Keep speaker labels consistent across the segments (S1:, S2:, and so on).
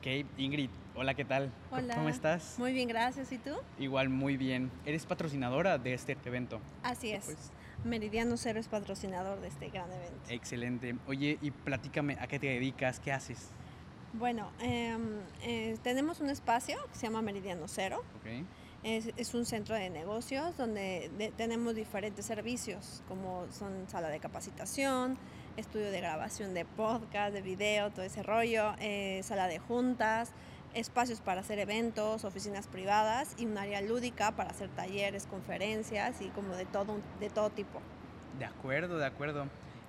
S1: Ok, Ingrid, hola, ¿qué tal?
S2: Hola.
S1: ¿Cómo estás?
S2: Muy bien, gracias. ¿Y tú?
S1: Igual, muy bien. ¿Eres patrocinadora de este evento?
S2: Así es.
S1: Pues,
S2: Meridiano Cero es patrocinador de este gran evento.
S1: excelente. Oye, y platícame, ¿a qué te dedicas? ¿Qué haces?
S2: Bueno, em, eh, tenemos un espacio que se llama Meridiano Cero.
S1: Ok,
S2: Es, es un centro de negocios donde de- tenemos diferentes servicios, como son sala de capacitación, estudio de grabación de podcast, de video, todo ese rollo, eh, sala de juntas, espacios para hacer eventos, oficinas privadas y un área lúdica para hacer talleres, conferencias y como de todo, de todo tipo.
S1: de acuerdo, de acuerdo.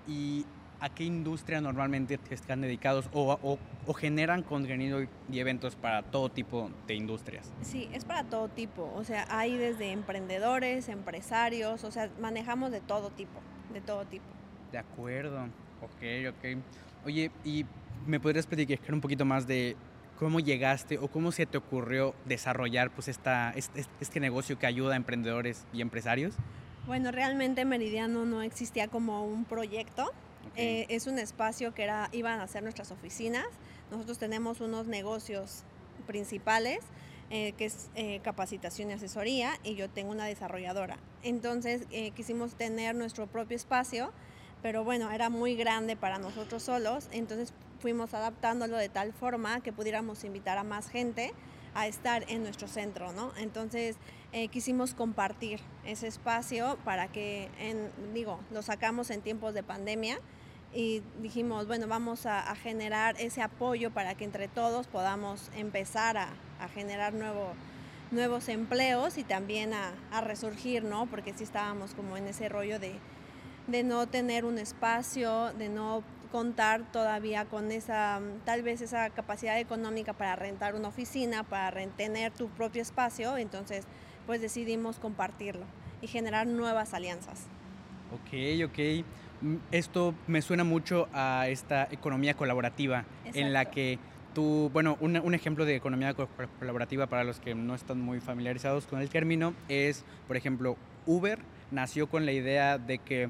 S1: ¿Y a qué industria normalmente te están dedicados o, o- o generan contenido y eventos para todo tipo de industrias?
S2: Sí, es para todo tipo, o sea, hay desde emprendedores, empresarios, o sea, manejamos de todo tipo, de todo tipo.
S1: De acuerdo, ok, ok. Oye, ¿y me podrías platicar un poquito más de cómo llegaste o cómo se te ocurrió desarrollar pues esta, este, este negocio que ayuda a emprendedores y empresarios?
S2: Bueno, realmente Meridiano no existía como un proyecto,
S1: Ok,
S2: eh, es un espacio que era, iban a ser nuestras oficinas. Nosotros tenemos unos negocios principales, eh, que es eh, capacitación y asesoría, y yo tengo una desarrolladora. Entonces eh, quisimos tener nuestro propio espacio, pero bueno, era muy grande para nosotros solos, entonces fuimos adaptándolo de tal forma que pudiéramos invitar a más gente a estar en nuestro centro, ¿no? Entonces eh, quisimos compartir ese espacio para que, en, digo, lo sacamos en tiempos de pandemia y dijimos, bueno, vamos a, generar ese apoyo para que entre todos podamos empezar a, a generar nuevo, nuevos empleos y también a, a resurgir, ¿no? Porque sí estábamos como en ese rollo de, de no tener un espacio, de no contar todavía con esa, tal vez esa capacidad económica para rentar una oficina, para tener tu propio espacio, entonces pues decidimos compartirlo y generar nuevas alianzas.
S1: ok, ok. Mm, Esto me suena mucho a esta economía colaborativa en la que tú, bueno, un, un ejemplo de economía co- colaborativa para los que no están muy familiarizados con el término es, por ejemplo, Uber nació con la idea de que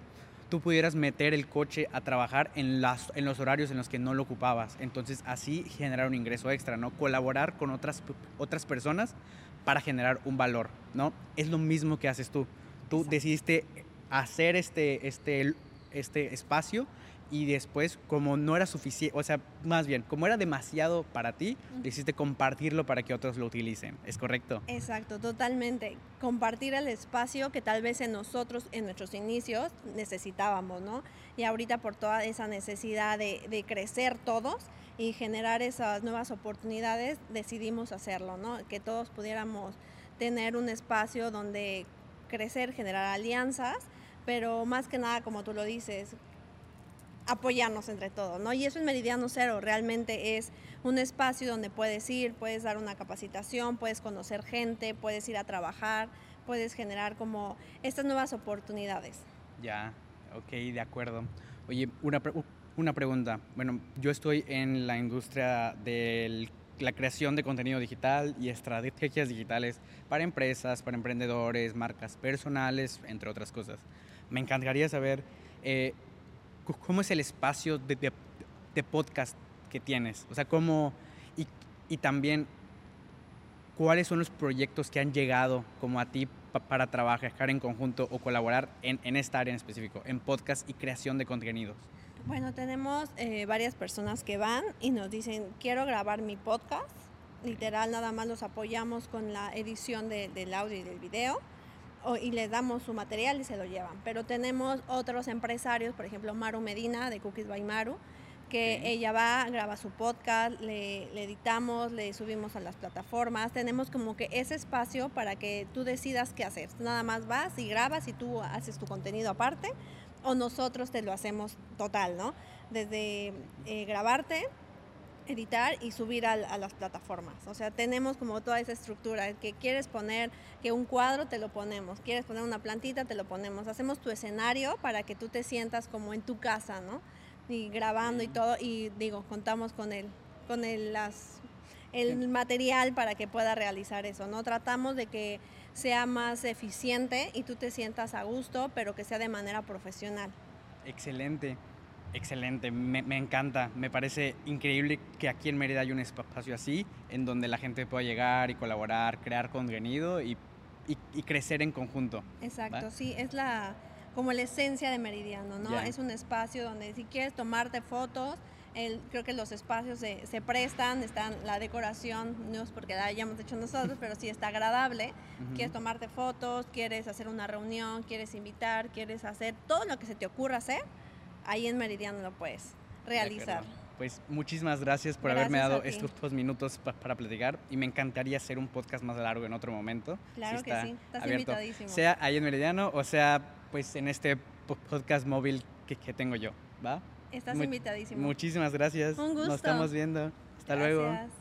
S1: tú pudieras meter el coche a trabajar en, las, en los horarios en los que no lo ocupabas. Entonces así generar un ingreso extra, ¿no? Colaborar con otras, otras personas para generar un valor, ¿no? Es lo mismo que haces tú. Tú
S2: Exacto.
S1: decidiste hacer este, este, este espacio y después como no era suficiente, o sea, más bien, como era demasiado para ti, decidiste compartirlo para que otros lo utilicen. ¿Es correcto?
S2: Exacto, totalmente. Compartir el espacio que tal vez en nosotros, en nuestros inicios, necesitábamos, ¿no? Y ahorita por toda esa necesidad de, de crecer todos y generar esas nuevas oportunidades, decidimos hacerlo, ¿no? Que todos pudiéramos tener un espacio donde crecer, generar alianzas, pero más que nada, como tú lo dices, apoyarnos entre todos, ¿no? Y eso es Meridiano Cero, realmente es un espacio donde puedes ir, puedes dar una capacitación, puedes conocer gente, puedes ir a trabajar, puedes generar como estas nuevas oportunidades.
S1: Ya, ok, de acuerdo. Oye, una, una pregunta. Bueno, yo estoy en la industria de la creación de contenido digital y estrategias digitales para empresas, para emprendedores, marcas personales, entre otras cosas. Me encantaría saber eh, cómo es el espacio de, de- de podcast que tienes. O sea, cómo... Y, y también cuáles son los proyectos que han llegado como a ti pa- para trabajar en conjunto o colaborar en, en esta área en específico, en podcast y creación de contenidos.
S2: Bueno, tenemos eh, varias personas que van y nos dicen, quiero grabar mi podcast. Literal, nada más los apoyamos con la edición de- del audio y del video o- y les damos su material y se lo llevan. Pero tenemos otros empresarios, por ejemplo, Maru Medina de Cookies by Maru, que
S1: Ok.
S2: ella va, graba su podcast, le, le editamos, le subimos a las plataformas. Tenemos como que ese espacio para que tú decidas qué hacer. Nada más vas y grabas y tú haces tu contenido aparte o nosotros te lo hacemos total, ¿no? Desde eh, grabarte, editar y subir al- a, las plataformas. O sea, tenemos como toda esa estructura, que quieres poner que un cuadro, te lo ponemos, quieres poner una plantita, te lo ponemos. Hacemos tu escenario para que tú te sientas como en tu casa, ¿no? Y grabando y
S1: Sí.
S2: todo, y digo, contamos con el, con el, las, el material para que pueda realizar eso, ¿no? Tratamos de que sea más eficiente y tú te sientas a gusto, pero que sea de manera profesional.
S1: Excelente. Excelente, me, me, encanta. Me parece increíble que aquí en Mérida hay un espacio así, en donde la gente pueda llegar y colaborar, crear contenido y, y, y crecer en conjunto.
S2: Exacto, ¿va? sí, es la como la esencia de Meridiano, ¿no? Yeah. Es un espacio donde si quieres tomarte fotos, el, creo que los espacios se, se, prestan, están la decoración, no es porque la hayamos hecho nosotros, pero sí está agradable. Uh -huh. Quieres tomarte fotos, quieres hacer una reunión, quieres invitar, quieres hacer todo lo que se te ocurra hacer, ahí en Meridiano lo puedes realizar.
S1: Pues muchísimas gracias por gracias haberme dado estos dos minutos pa para platicar y me encantaría hacer un podcast más largo en otro momento.
S2: Claro si que sí, estás abierto, invitadísimo.
S1: Sea ahí en Meridiano o sea pues en este podcast móvil que, que tengo yo, ¿va?
S2: Estás Mu invitadísimo.
S1: Muchísimas gracias.
S2: Un gusto.
S1: Nos estamos viendo. Hasta
S2: gracias.
S1: luego.